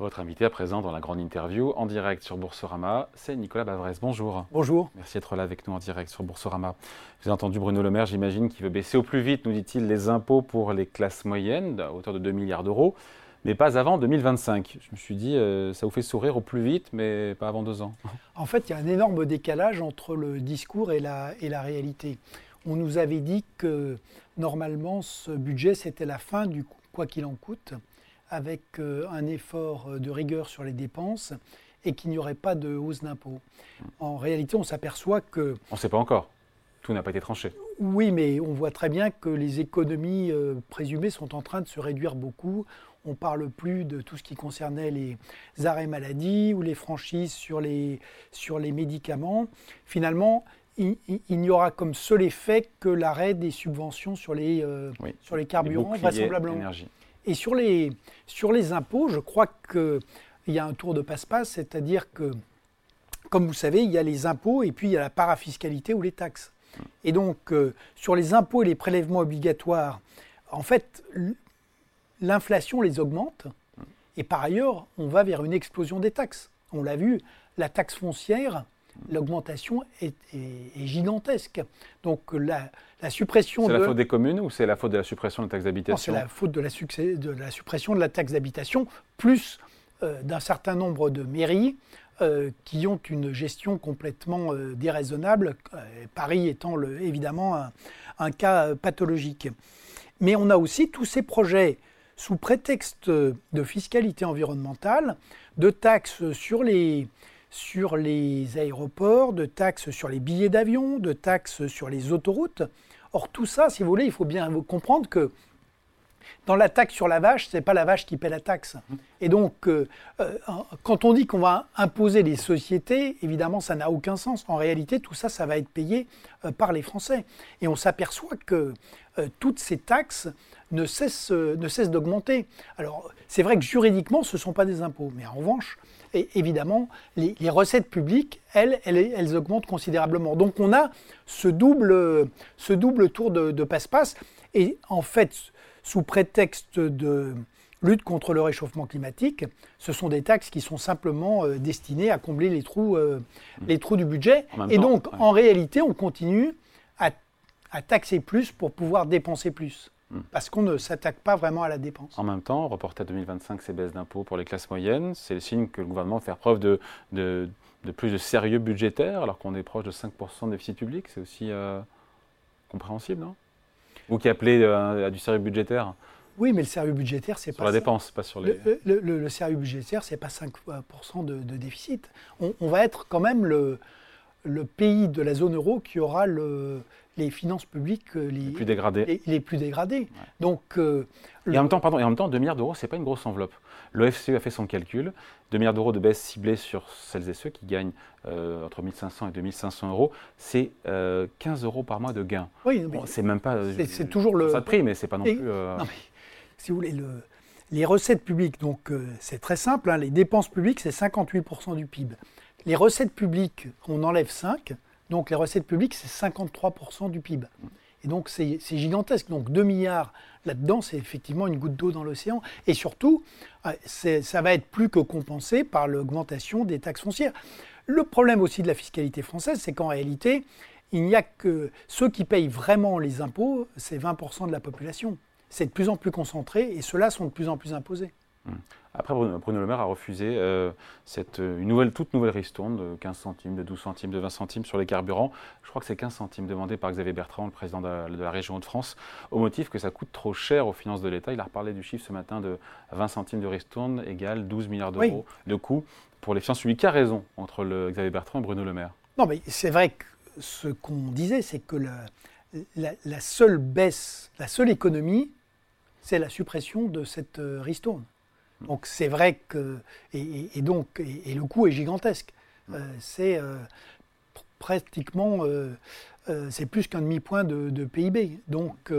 Votre invité à présent dans la grande interview en direct sur Boursorama, c'est Nicolas Bavrez. Bonjour. Bonjour. Merci d'être là avec nous en direct sur Boursorama. Vous avez entendu Bruno Le Maire, j'imagine, qui veut baisser au plus vite, nous dit-il, les impôts pour les classes moyennes à hauteur de 2 milliards d'euros, mais pas avant 2025. Je me suis dit, euh, ça vous fait sourire au plus vite, mais pas avant deux ans. En fait, il y a un énorme décalage entre le discours et la, et la réalité. On nous avait dit que normalement, ce budget, c'était la fin du quoi qu'il en coûte avec euh, un effort euh, de rigueur sur les dépenses et qu'il n'y aurait pas de hausse d'impôts. En réalité, on s'aperçoit que... On ne sait pas encore. Tout n'a pas été tranché. Oui, mais on voit très bien que les économies euh, présumées sont en train de se réduire beaucoup. On ne parle plus de tout ce qui concernait les arrêts maladie ou les franchises sur les, sur les médicaments. Finalement, il, n'y aura comme seul effet que l'arrêt des subventions sur les, sur les carburants, vraisemblablement. Et sur les, impôts, je crois qu'il y a un tour de passe-passe, c'est-à-dire que, comme vous savez, il y a les impôts et puis il y a la parafiscalité ou les taxes. Et donc, euh, sur les impôts et les prélèvements obligatoires, en fait, l'inflation les augmente. Et par ailleurs, on va vers une explosion des taxes. On l'a vu, la taxe foncière, l'augmentation est, gigantesque. Donc la, suppression C'est la faute des communes ou c'est la faute de la suppression de la taxe d'habitation C'est la faute de la, de la, suppression de la taxe d'habitation, plus euh, d'un certain nombre de mairies euh, qui ont une gestion complètement euh, déraisonnable, Paris étant le, évidemment un, cas pathologique. Mais on a aussi tous ces projets sous prétexte de fiscalité environnementale, de taxes sur les, sur les aéroports, de taxes sur les billets d'avion, de taxes sur les autoroutes. Or tout ça, si vous voulez, il faut bien comprendre que dans la taxe sur la vache, ce n'est pas la vache qui paie la taxe. Et donc, euh, euh, quand on dit qu'on va imposer les sociétés, évidemment, ça n'a aucun sens. En réalité, tout ça, ça va être payé euh, par les Français. Et on s'aperçoit que toutes ces taxes ne cessent, ne cessent d'augmenter. Alors, c'est vrai que juridiquement, ce ne sont pas des impôts. Mais en revanche, et évidemment, les, recettes publiques, elles, elles, augmentent considérablement. Donc on a ce double, ce double tour de passe-passe. Et en fait, sous prétexte de lutte contre le réchauffement climatique, ce sont des taxes qui sont simplement euh, destinées à combler les trous, euh, mmh. les trous du budget. Et donc, en réalité, on continue à, à taxer plus pour pouvoir dépenser plus. Hmm. Parce qu'on ne s'attaque pas vraiment à la dépense. En même temps, reporter à 2025 ces baisses d'impôts pour les classes moyennes, c'est le signe que le gouvernement va faire preuve de, de, plus de sérieux budgétaire, alors qu'on est proche de 5% de déficit public. C'est aussi euh, compréhensible, non? Vous qui appelez euh, à du sérieux budgétaire oui, mais le sérieux budgétaire, c'est pas. Sur la dépense, pas sur les. Le, le, sérieux budgétaire, c'est pas 5% de, de déficit. On, on, va être quand même le, le pays de la zone euro qui aura le, les finances publiques euh, les, plus dégradées. Les, plus dégradées. Donc, euh, et, en même temps, pardon, et en même temps, 2 milliards d'euros, ce n'est pas une grosse enveloppe. L'OFCE a fait son calcul. 2 milliards d'euros de baisse ciblée sur celles et ceux qui gagnent euh, entre 1500 et 2500 euros, c'est 15 euros par mois de gain. Oui, c'est même pas. C'est toujours le. Ça de prix, mais c'est pas non plus. Non, mais, si vous voulez, le, les recettes publiques, donc c'est très simple, hein, les dépenses publiques, c'est 58% du PIB. Les recettes publiques, on enlève 5, donc les recettes publiques, c'est 53% du PIB. Et donc c'est gigantesque. Donc 2 milliards là-dedans, c'est effectivement une goutte d'eau dans l'océan. Et surtout, euh, ça va être plus que compensé par l'augmentation des taxes foncières. Le problème aussi de la fiscalité française, c'est qu'en réalité, il n'y a que ceux qui payent vraiment les impôts, c'est 20% de la population. C'est de plus en plus concentré et ceux-là sont de plus en plus imposés. Mmh. Après, Bruno Le Maire a refusé euh, cette, une nouvelle, toute nouvelle ristourne de 15 centimes, de 12 centimes, de 20 centimes sur les carburants. Je crois que c'est 15 centimes demandés par Xavier Bertrand, le président de, la région de France, au motif que ça coûte trop cher aux finances de l'État. Il a reparlé du chiffre ce matin de 20 centimes de ristourne égale 12 milliards d'euros de coût pour les finances publiques. Qui a raison entre le Xavier Bertrand et Bruno Le Maire? Non, mais c'est vrai que ce qu'on disait, c'est que la, la, seule baisse, la seule économie, c'est la suppression de cette euh, ristourne. Donc c'est vrai que et, donc et, le coût est gigantesque. Euh, c'est euh, pratiquement euh, c'est plus qu'un demi point de, PIB. Donc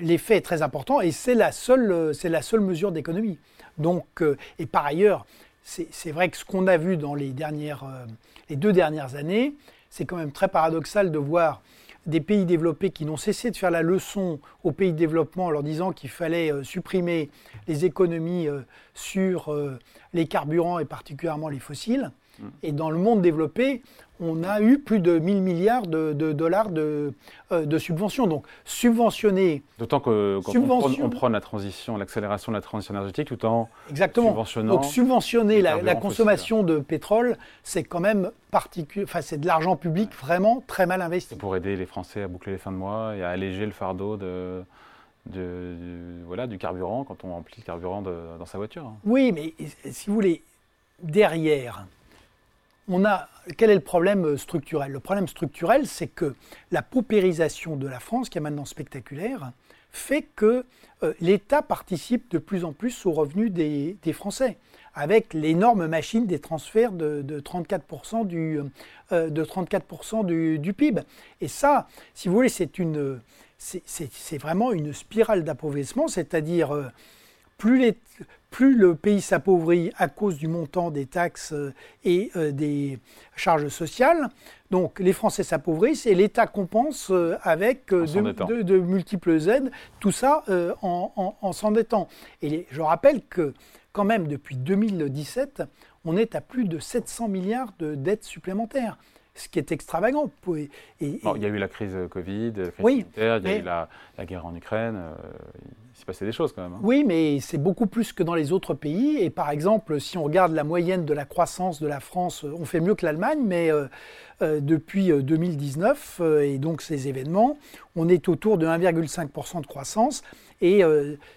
l'effet est très important et c'est la seule la seule mesure d'économie. Donc et par ailleurs c'est vrai que ce qu'on a vu dans les dernières les deux dernières années, c'est quand même très paradoxal de voir des pays développés qui n'ont cessé de faire la leçon aux pays de développement en leur disant qu'il fallait euh, supprimer les économies euh, sur les carburants et particulièrement les fossiles. Et dans le monde développé, on a eu plus de 1000 milliards de, dollars de, de, subventions. Donc subventionner. D'autant que quand on, prend, la transition, l'accélération de la transition énergétique, tout en Exactement. subventionnant. Donc subventionner la, consommation de pétrole, c'est quand même particulier. Enfin, c'est de l'argent public vraiment très mal investi. pour aider les Français à boucler les fins de mois et à alléger le fardeau de. De, voilà, du carburant quand on remplit le carburant dans sa voiture. Hein. Oui, mais si vous voulez, derrière, on a, quel est le problème structurel? Le problème structurel, c'est que la paupérisation de la France, qui est maintenant spectaculaire, fait que euh, l'État participe de plus en plus aux revenus des, Français, avec l'énorme machine des transferts de, 34%, du, euh, de 34 du, PIB. Et ça, si vous voulez, c'est vraiment une spirale d'appauvrissement, c'est-à-dire euh, plus, les, plus le pays s'appauvrit à cause du montant des taxes euh, et euh, des charges sociales, donc les Français s'appauvrissent et l'État compense euh, avec de, multiples aides, tout ça en, s'endettant. Et je rappelle que quand même depuis 2017, on est à plus de 700 milliards de dettes supplémentaires ce qui est extravagant. Et, il y a eu la crise Covid, la crise sanitaire, il y a eu la, guerre en Ukraine s'est passé des choses quand même. Hein. Oui, mais c'est beaucoup plus que dans les autres pays. Et par exemple, si on regarde la moyenne de la croissance de la France, on fait mieux que l'Allemagne, mais euh, euh, depuis 2019 euh, et donc ces événements, on est autour de 1,5% de croissance et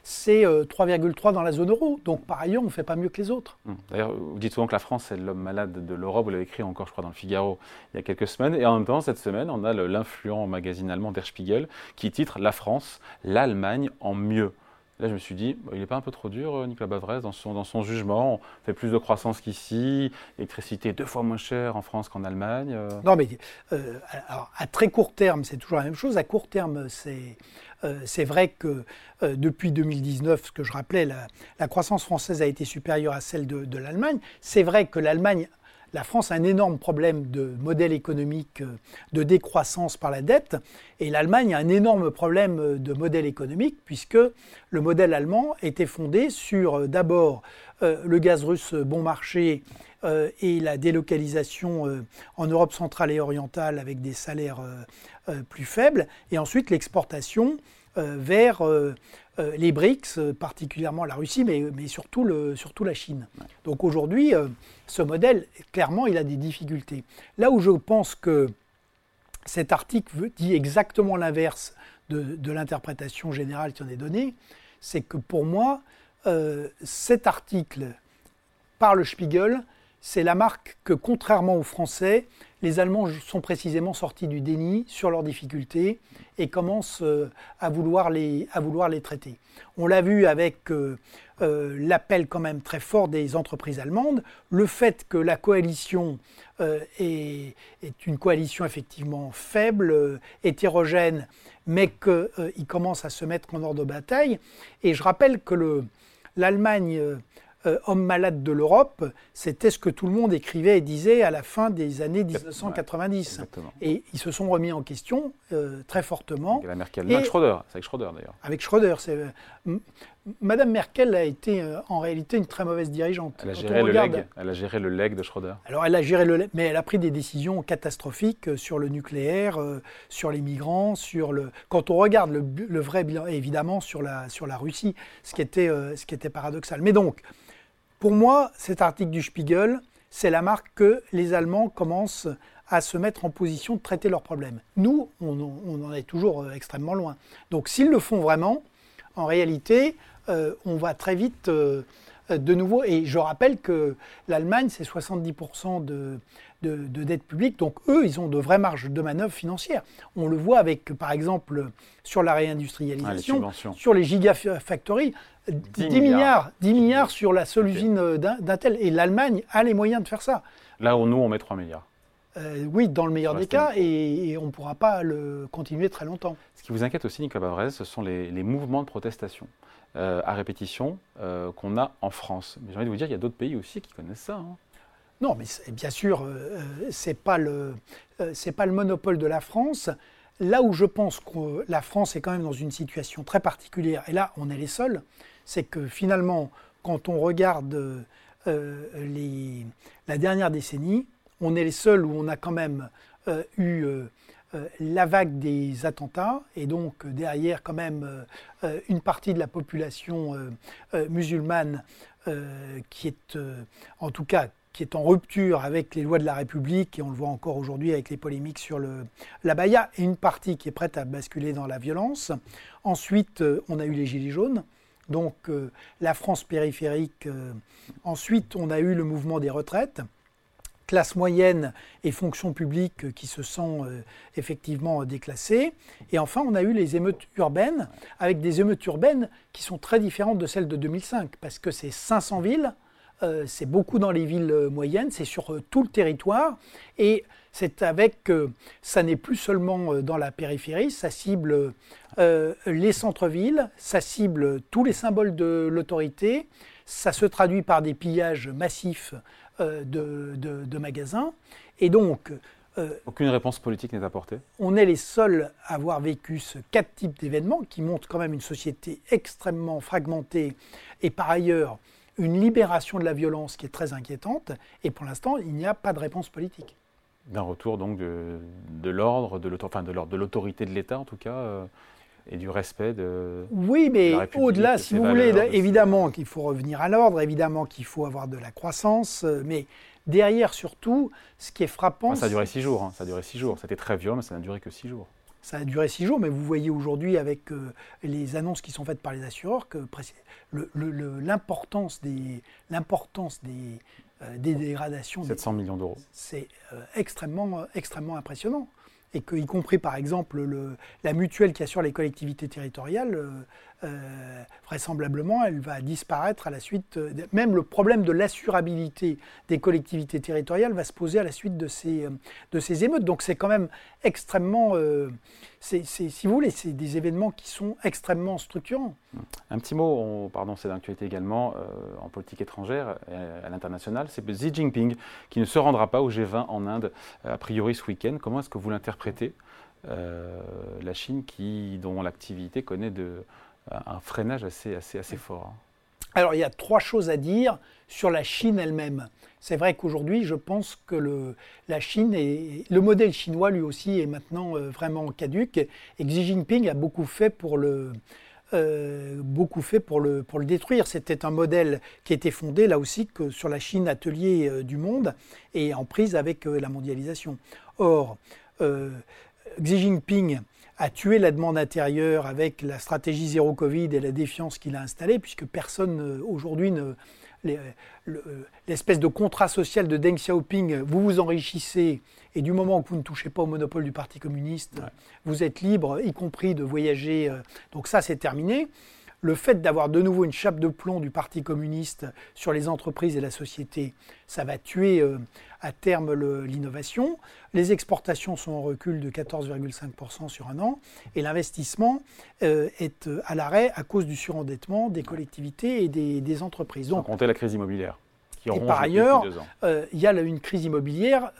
c'est 3,3% dans la zone euro. Donc par ailleurs, on ne fait pas mieux que les autres. Hum. D'ailleurs, vous dites souvent que la France est l'homme malade de l'Europe. Vous l'avez écrit encore, je crois, dans le Figaro il y a quelques semaines. Et en même temps, cette semaine, on a l'influent magazine allemand Der Spiegel qui titre La France, l'Allemagne en mieux. Là, je me suis dit, il n'est pas un peu trop dur, euh, Nicolas Bavrez, dans son, dans son jugement On fait plus de croissance qu'ici, l'électricité deux fois moins chère en France qu'en Allemagne. Euh. Non, mais euh, alors, à très court terme, c'est toujours la même chose. À court terme, c'est vrai que depuis 2019, ce que je rappelais, la, croissance française a été supérieure à celle de l'Allemagne. C'est vrai que l'Allemagne la France a un énorme problème de modèle économique euh, de décroissance par la dette, et l'Allemagne a un énorme problème euh, de modèle économique, puisque le modèle allemand était fondé sur euh, d'abord le gaz russe bon marché et la délocalisation en Europe centrale et orientale avec des salaires plus faibles, et ensuite l'exportation vers euh, les BRICS, euh, particulièrement la Russie, mais, surtout, la Chine. Donc aujourd'hui, euh, ce modèle, clairement, il a des difficultés. Là où je pense que cet article dit exactement l'inverse de, l'interprétation générale qui en est donnée, c'est que pour moi, cet article par le Spiegel, c'est la marque que, contrairement aux Français, les Allemands sont précisément sortis du déni sur leurs difficultés et commencent euh, à vouloir les, à vouloir les traiter. On l'a vu avec euh, euh, l'appel quand même très fort des entreprises allemandes, le fait que la coalition est, est, une coalition effectivement faible, hétérogène, mais qu'ils commencent à se mettre en ordre de bataille. Et je rappelle que l'Allemagne euh, homme malade de l'Europe, c'était ce que tout le monde écrivait et disait à la fin des années 1990. et ils se sont remis en question euh, très fortement. Avec la Merkel, avec Schröder, c'est avec Schröder d'ailleurs. Avec Schröder, c'est. Madame Merkel a été euh, en réalité une très mauvaise dirigeante. Elle a, géré le, leg. elle a géré le leg de Schröder. Alors elle a géré le leg, mais elle a pris des décisions catastrophiques sur le nucléaire, sur les migrants, sur le. Quand on regarde le, le, vrai bilan, évidemment sur la, sur la Russie, ce qui était, ce qui était paradoxal. Mais donc, pour moi, cet article du Spiegel, c'est la marque que les Allemands commencent à se mettre en position de traiter leurs problèmes. Nous, on, en est toujours euh, extrêmement loin. Donc s'ils le font vraiment, en réalité, euh, on va très vite euh, de nouveau. Et je rappelle que l'Allemagne, c'est 70% de, de, dette publique. Donc eux, ils ont de vraies marges de manœuvre financières. On le voit avec, par exemple, sur la réindustrialisation, ah, sur les gigafactories, 10, milliards, 10 milliards sur la seule usine d'Intel. Et l'Allemagne a les moyens de faire ça. Là où nous, on met 3 milliards. Euh, oui, dans le meilleur des cas, et, on ne pourra pas le continuer très longtemps. Ce qui vous inquiète aussi, Nicolas Bavrez, ce sont les, mouvements de protestation euh, à répétition euh, qu'on a en France. Mais j'ai envie de vous dire, il y a d'autres pays aussi qui connaissent ça. Hein. Non, mais bien sûr, ce n'est pas, le, pas le monopole de la France. là où je pense que la France est quand même dans une situation très particulière, et là on est les seuls, c'est que finalement, quand on regarde les, la dernière décennie, on est les seuls où on a quand même eu euh, la vague des attentats et donc derrière quand même euh, euh, une partie de la population musulmane qui est en tout cas qui est en rupture avec les lois de la République, et on le voit encore aujourd'hui avec les polémiques sur le, la Baïa, et une partie qui est prête à basculer dans la violence. Ensuite, on a eu les Gilets jaunes, donc la France périphérique. ensuite, on a eu le mouvement des retraites classe moyenne et fonction publique qui se sont euh, effectivement déclassées. Et enfin, on a eu les émeutes urbaines, avec des émeutes urbaines qui sont très différentes de celles de 2005, parce que c'est 500 villes, euh, c'est beaucoup dans les villes euh, moyennes, c'est sur tout le territoire, et c'est avec, ça n'est plus seulement dans la périphérie, ça cible les centres-villes, ça cible tous les symboles de l'autorité, ça se traduit par des pillages massifs euh, de, magasins. Et donc. Euh, Aucune réponse politique n'est apportée On est les seuls à avoir vécu ce quatre types d'événements qui montrent quand même une société extrêmement fragmentée et par ailleurs une libération de la violence qui est très inquiétante. Et pour l'instant, il n'y a pas de réponse politique. D'un retour donc de, de l'ordre, de l'autorité de l'État en tout cas euh, et du respect de. Oui, mais au-delà, si vous voulez, évidemment qu'il faut revenir à l'ordre, évidemment qu'il faut avoir de la croissance, euh, mais derrière surtout, ce qui est frappant. ça a duré six jours, hein, ça a duré six jours. C'était très violent, mais ça n'a duré que six jours. Ça a duré six jours, mais vous voyez aujourd'hui avec euh, les annonces qui sont faites par les assureurs que l'importance des, l'importance des, des dégradations. 700 millions d'euros. C'est extrêmement, extrêmement impressionnant et que, y compris par exemple le, la mutuelle qui assure les collectivités territoriales, euh, euh, vraisemblablement, elle va disparaître à la suite. même le problème de l'assurabilité des collectivités territoriales va se poser à la suite de ces, ces émeutes. Donc c'est quand même extrêmement. Euh, si vous voulez, c'est des événements qui sont extrêmement structurants. Un petit mot, pardon, c'est d'actualité également en politique étrangère à l'international, c'est Xi Jinping qui ne se rendra pas au G20 en Inde a priori ce week-end. Comment est-ce que vous l'interprétez la Chine dont l'activité connaît de, un freinage assez, fort. Hein. Alors il y a trois choses à dire sur la Chine elle-même. C'est vrai qu'aujourd'hui, je pense que le, la Chine et le modèle chinois lui aussi est maintenant euh, vraiment caduque et Xi Jinping a beaucoup fait pour le, euh, pour le, détruire. C'était un modèle qui était fondé là aussi sur la Chine atelier euh, du monde et en prise avec la mondialisation. Or, Xi Jinping a tué la demande intérieure avec la stratégie zéro Covid et la défiance qu'il a installée, puisque personne aujourd'hui ne. L'espèce de contrat social de Deng Xiaoping, vous vous enrichissez et du moment que vous ne touchez pas au monopole du Parti communiste, vous êtes libre, y compris de voyager. Euh, donc ça, c'est terminé le fait d'avoir de nouveau une chape de plomb du Parti communiste sur les entreprises et la société, ça va tuer euh, à terme l'innovation. Les exportations sont en recul de 14,5% sur un an et l'investissement euh, est euh, à l'arrêt à cause du surendettement des collectivités et des, entreprises. Donc, Sans compter la crise immobilière. Qui et par ailleurs, il y a une crise immobilière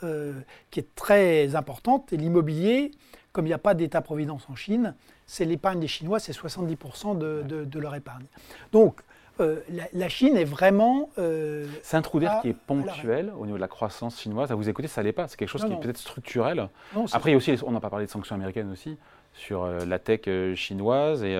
qui est très importante et l'immobilier, comme il n'y a pas d'État-providence en Chine, c'est l'épargne des Chinois, c'est 70% de, leur épargne. Donc, euh, la, Chine est vraiment. Euh, c'est un trou d'air qui est ponctuel au niveau de la croissance chinoise. À vous écouter, ça l'est pas. C'est quelque chose qui est peut-être structurel. Après, il y a aussi, on n'a pas parlé de sanctions américaines aussi sur euh, la tech chinoise et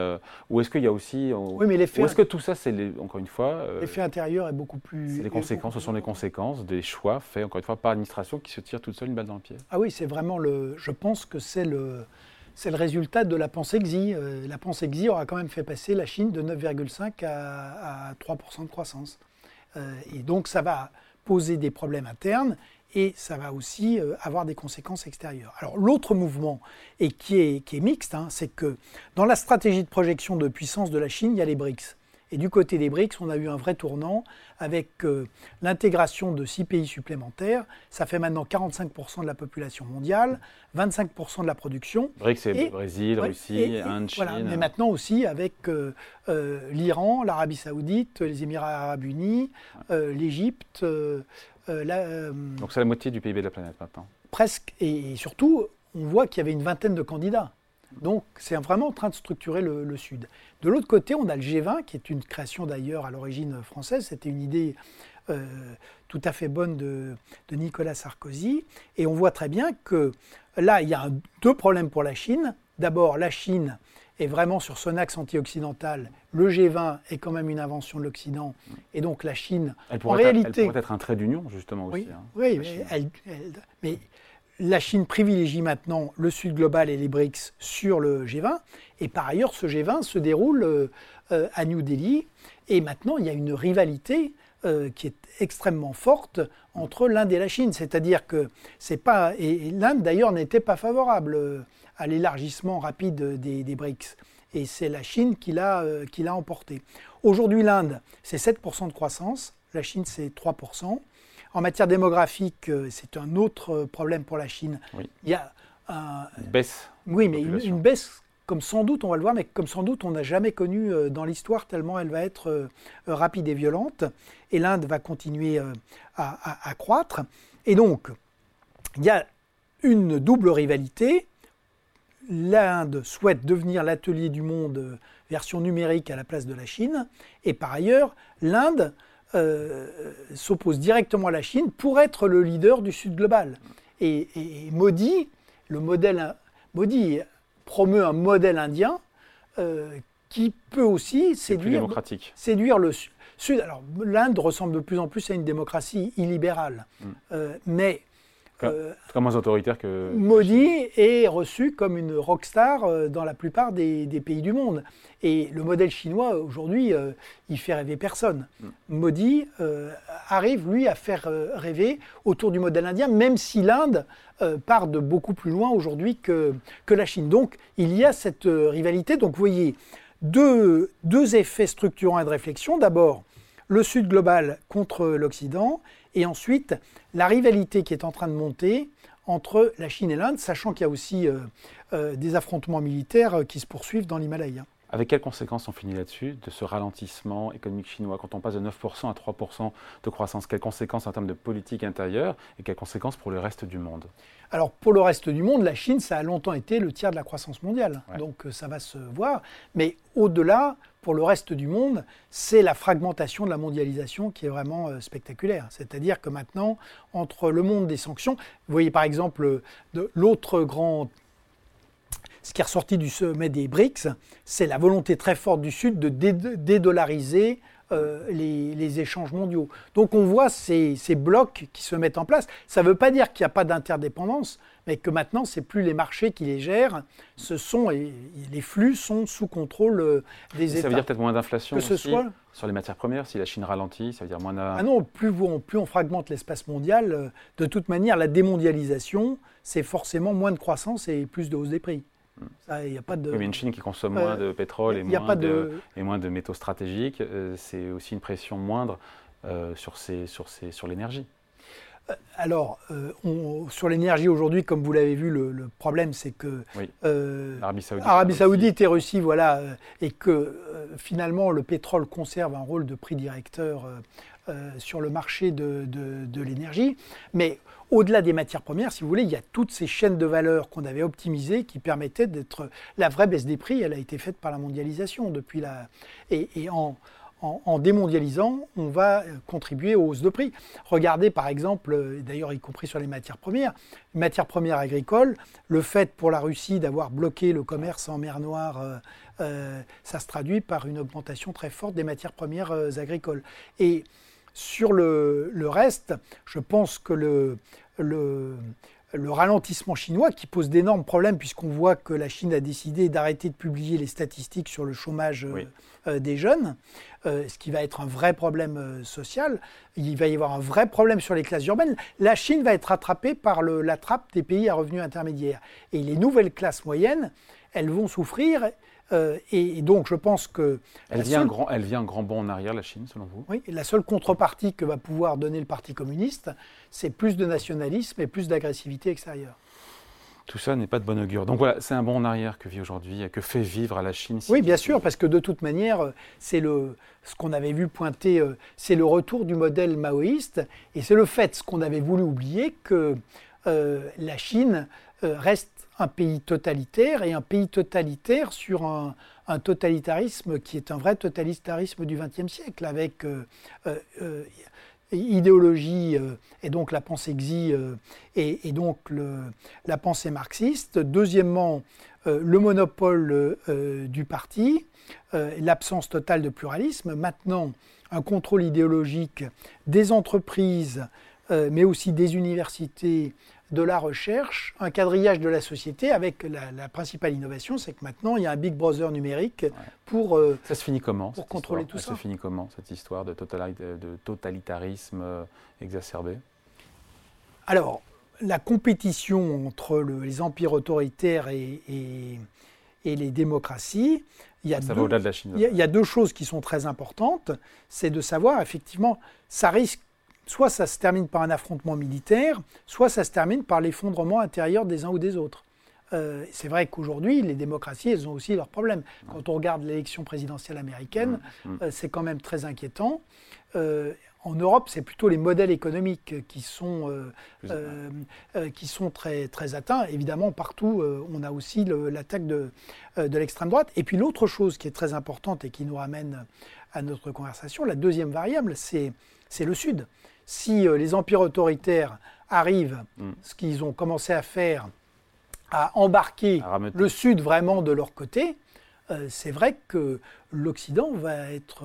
ou est-ce qu'il y a aussi oui, mais l'effet est-ce que tout ça c'est encore une fois l'effet intérieur est beaucoup plus les conséquences ce sont les conséquences des choix faits encore une fois par l'administration qui se tire toute seule une balle dans le pied ah oui c'est vraiment le je pense que c'est le c'est le résultat de la pensée Xi. Euh, la pensée Xi aura quand même fait passer la Chine de 9,5 à, 3% de croissance. Euh, et donc ça va poser des problèmes internes et ça va aussi euh, avoir des conséquences extérieures. Alors l'autre mouvement, et qui est, qui est mixte, hein, c'est que dans la stratégie de projection de puissance de la Chine, il y a les BRICS. Et du côté des BRICS, on a eu un vrai tournant avec euh, l'intégration de six pays supplémentaires. Ça fait maintenant 45% de la population mondiale, 25% de la production. BRICS, c'est Brésil, Russie, Inde, Chine. mais maintenant aussi avec euh, euh, l'Iran, l'Arabie saoudite, les Émirats arabes unis, l'Égypte. Donc c'est la moitié du PIB de la planète maintenant. Presque. Et surtout, on voit qu'il y avait une vingtaine de candidats. Donc c'est vraiment en train de structurer le, Sud. De l'autre côté, on a le G20, qui est une création d'ailleurs à l'origine française. C'était une idée euh, tout à fait bonne de, Nicolas Sarkozy. Et on voit très bien que là, il y a deux problèmes pour la Chine. D'abord, la Chine est vraiment sur son axe anti-occidental. Le G20 est quand même une invention de l'Occident. Et donc la Chine, elle pourrait en réalité... Elle pourrait être un trait d'union, justement, oui, aussi. Hein, oui, mais, mais la Chine privilégie maintenant le Sud global et les BRICS sur le G20. Et par ailleurs, ce G20 se déroule euh, euh, à New Delhi. Et maintenant, il y a une rivalité euh, qui est extrêmement forte entre l'Inde et la Chine. C'est-à-dire que c'est pas. Et, l'Inde, d'ailleurs, n'était pas favorable à l'élargissement rapide des, des, BRICS. Et c'est la Chine qui l'a emporté. Aujourd'hui, l'Inde, c'est 7% de croissance. La Chine, c'est 3%. En matière démographique, euh, c'est un autre euh, problème pour la Chine. Il y a une baisse. Oui, mais une, baisse comme sans doute, on va le voir, mais comme sans doute on n'a jamais connu euh, dans l'histoire, tellement elle va être rapide et violente. Et l'Inde va continuer à, croître. Et donc, il y a une double rivalité. L'Inde souhaite devenir l'atelier du monde version numérique à la place de la Chine. Et par ailleurs, l'Inde euh, s'oppose directement à la Chine pour être le leader du Sud global. Et, Modi, le modèle, Modi promeut un modèle indien euh, qui peut aussi séduire, séduire le Sud. Alors l'Inde ressemble de plus en plus à une démocratie illibérale, mm. euh, mais euh, très moins autoritaire que. Modi est reçu comme une rockstar euh, dans la plupart des, pays du monde. Et le modèle chinois, aujourd'hui, euh, il fait rêver personne. Mm. Modi arrive, lui, à faire rêver autour du modèle indien, même si l'Inde part de beaucoup plus loin aujourd'hui que, que la Chine. Donc, il y a cette rivalité. Donc, vous voyez, deux, deux effets structurants et de réflexion. D'abord, le Sud global contre l'Occident et ensuite, la rivalité qui est en train de monter entre la Chine et l'Inde, sachant qu'il y a aussi euh, euh, des affrontements militaires euh, qui se poursuivent dans l'Himalaya. Avec quelles conséquences on finit là-dessus, de ce ralentissement économique chinois? Quand on passe de 9% à 3% de croissance, quelles conséquences en termes de politique intérieure et quelles conséquences pour le reste du monde? Alors pour le reste du monde, la Chine, ça a longtemps été le tiers de la croissance mondiale. Donc ça va se voir. Mais au-delà, pour le reste du monde, c'est la fragmentation de la mondialisation qui est vraiment euh, spectaculaire. C'est-à-dire que maintenant, entre le monde des sanctions, vous voyez par exemple l'autre grand ce qui est ressorti du sommet des BRICS, c'est la volonté très forte du Sud de dédollariser euh, les, échanges mondiaux. Donc on voit ces, blocs qui se mettent en place. Ça ne veut pas dire qu'il n'y a pas d'interdépendance, mais que maintenant, ce n'est plus les marchés qui les gèrent, ce sont, les flux sont sous contrôle euh, des États. Ça veut dire peut-être moins d'inflation aussi soit... sur les matières premières, si la Chine ralentit, ça veut dire moins Ah non, plus, on, plus on fragmente l'espace mondial, euh, de toute manière, la démondialisation, c'est forcément moins de croissance et plus de hausse des prix. Il a pas de... une Chine qui consomme moins de pétrole et moins de... et moins de métaux stratégiques, euh, c'est aussi une pression moindre euh, sur, ces, sur, ces, sur l'énergie. Euh, alors, sur l'énergie aujourd'hui, comme vous l'avez vu, le, problème c'est que Arabie Saoudite, et Russie, voilà, et que finalement le pétrole conserve un rôle de prix directeur sur le marché de, de, l'énergie. Mais au-delà des matières premières, si vous voulez, il y a toutes ces chaînes de valeur qu'on avait optimisées qui permettaient d'être. La vraie baisse des prix, elle a été faite par la mondialisation depuis la. Et, en, en, démondialisant, on va contribuer aux hausses de prix. Regardez par exemple, d'ailleurs y compris sur les matières premières, les matières premières agricoles, le fait pour la Russie d'avoir bloqué le commerce en mer Noire, euh, euh, ça se traduit par une augmentation très forte des matières premières euh, agricoles. Et sur le, reste, je pense que le, le, ralentissement chinois, qui pose d'énormes problèmes, puisqu'on voit que la Chine a décidé d'arrêter de publier les statistiques sur le chômage euh, euh, des jeunes, euh, ce qui va être un vrai problème social. Il va y avoir un vrai problème sur les classes urbaines. La Chine va être rattrapée par la trappe des pays à revenus intermédiaires. Et les nouvelles classes moyennes, elles vont souffrir euh, et, donc, je pense que. Elle vient, un grand, elle vient un grand bond en arrière, la Chine, selon vous? Oui, la seule contrepartie que va pouvoir donner le Parti communiste, c'est plus de nationalisme et plus d'agressivité extérieure. Tout ça n'est pas de bon augure. Donc voilà, c'est un bond en arrière que vit aujourd'hui, que fait vivre à la Chine. oui, bien sûr, parce que de toute manière, c'est le, ce qu'on avait vu pointer, euh, c'est le retour du modèle maoïste, et c'est le fait, ce qu'on avait voulu oublier, que euh, la Chine reste un pays totalitaire et un pays totalitaire sur un, totalitarisme qui est un vrai totalitarisme du XXe siècle, avec euh, euh, idéologie et donc la pensée xi et, donc la pensée marxiste. Deuxièmement, le monopole du parti, l'absence totale de pluralisme. Maintenant, un contrôle idéologique des entreprises, mais aussi des universités, de la recherche, un quadrillage de la société avec la, principale innovation, c'est que maintenant il y a un Big Brother numérique pour, euh, ça se finit comment, pour contrôler tout ça. Ça se finit comment cette histoire de, totalitarisme euh, exacerbé? Alors, la compétition entre les empires autoritaires et, les démocraties, il y, a deux, de la Chine, il y a deux choses qui sont très importantes. C'est de savoir, effectivement, ça risque soit ça se termine par un affrontement militaire, soit ça se termine par l'effondrement intérieur des uns ou des autres. Euh, c'est vrai qu'aujourd'hui, les démocraties, elles ont aussi leurs problèmes. Quand on regarde l'élection présidentielle américaine, euh, c'est quand même très inquiétant. Euh, en Europe, c'est plutôt les modèles économiques qui sont, qui sont très, très atteints. Évidemment, partout, on a aussi l'attaque de, de l'extrême droite. Et puis l'autre chose qui est très importante et qui nous ramène à notre conversation, la deuxième variable, c'est le Sud si euh, les empires autoritaires arrivent, mm. ce qu'ils ont commencé à faire, à embarquer le Sud vraiment de leur côté, euh, c'est vrai que l'Occident va être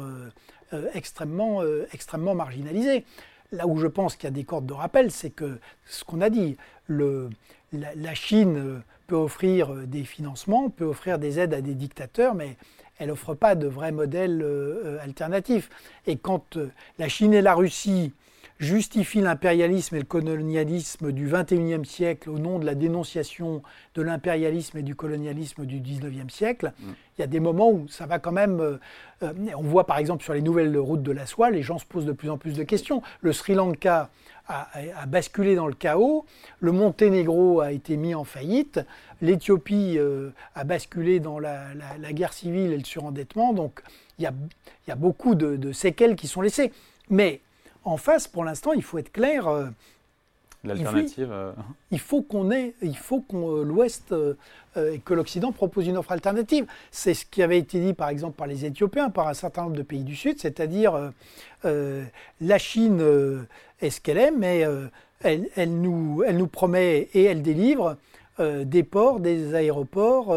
euh, extrêmement, extrêmement marginalisé. Là où je pense qu'il y a des cordes de rappel, c'est que ce qu'on a dit, le, la, Chine peut offrir des financements, peut offrir des aides à des dictateurs, mais elle n'offre pas de vrais modèles alternatifs. Et quand la Chine et la Russie justifie l'impérialisme et le colonialisme du XXIe siècle au nom de la dénonciation de l'impérialisme et du colonialisme du XIXe siècle, mm. il y a des moments où ça va quand même... Euh, euh, on voit par exemple sur les nouvelles routes de la soie, les gens se posent de plus en plus de questions. Le Sri Lanka a, basculé dans le chaos, le Monténégro a été mis en faillite, l'Éthiopie euh, a basculé dans la, guerre civile et le surendettement, donc il y a, beaucoup de, de séquelles qui sont laissées. Mais en face, pour l'instant, il faut être clair. Euh, L'alternative. Euh, il faut, qu'on ait, il faut qu'on euh, l'Ouest et que l'Occident propose une offre alternative. C'est ce qui avait été dit par exemple par les Éthiopiens, par un certain nombre de pays du Sud, c'est-à-dire la Chine est ce qu'elle est, mais elle, nous, elle nous promet et elle délivre des ports, des aéroports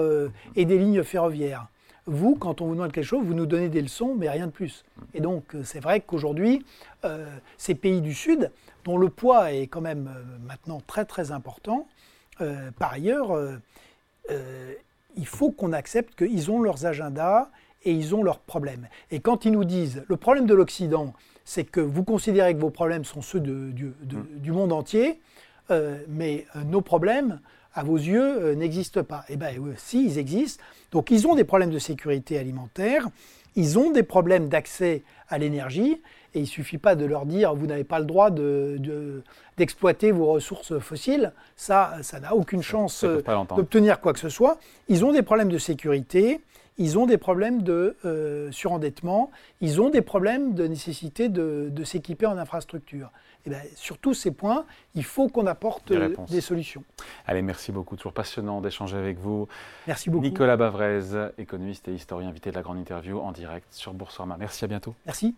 et des lignes ferroviaires. Vous, quand on vous demande quelque chose, vous nous donnez des leçons, mais rien de plus. Et donc, c'est vrai qu'aujourd'hui, euh, ces pays du Sud, dont le poids est quand même euh, maintenant très très important, euh, par ailleurs, il faut qu'on accepte qu'ils ont leurs agendas et ils ont leurs problèmes. Et quand ils nous disent, le problème de l'Occident, c'est que vous considérez que vos problèmes sont ceux de, mm. du monde entier, mais nos problèmes, à vos yeux, n'existent pas. Eh bien, si, ils existent. Donc, ils ont des problèmes de sécurité alimentaire, ils ont des problèmes d'accès à l'énergie, et il ne suffit pas de leur dire vous n'avez pas le droit d'exploiter vos ressources fossiles. Ça, ça n'a aucune chance euh, d'obtenir quoi que ce soit. Ils ont des problèmes de sécurité, ils ont des problèmes de euh, surendettement, ils ont des problèmes de nécessité de, s'équiper en infrastructure. Et bien, sur tous ces points, il faut qu'on apporte des, des, solutions. Allez, merci beaucoup. Toujours passionnant d'échanger avec vous. Merci beaucoup. Nicolas Bavrez, économiste et historien invité de la grande interview en direct sur Boursorama. Merci, à bientôt. Merci.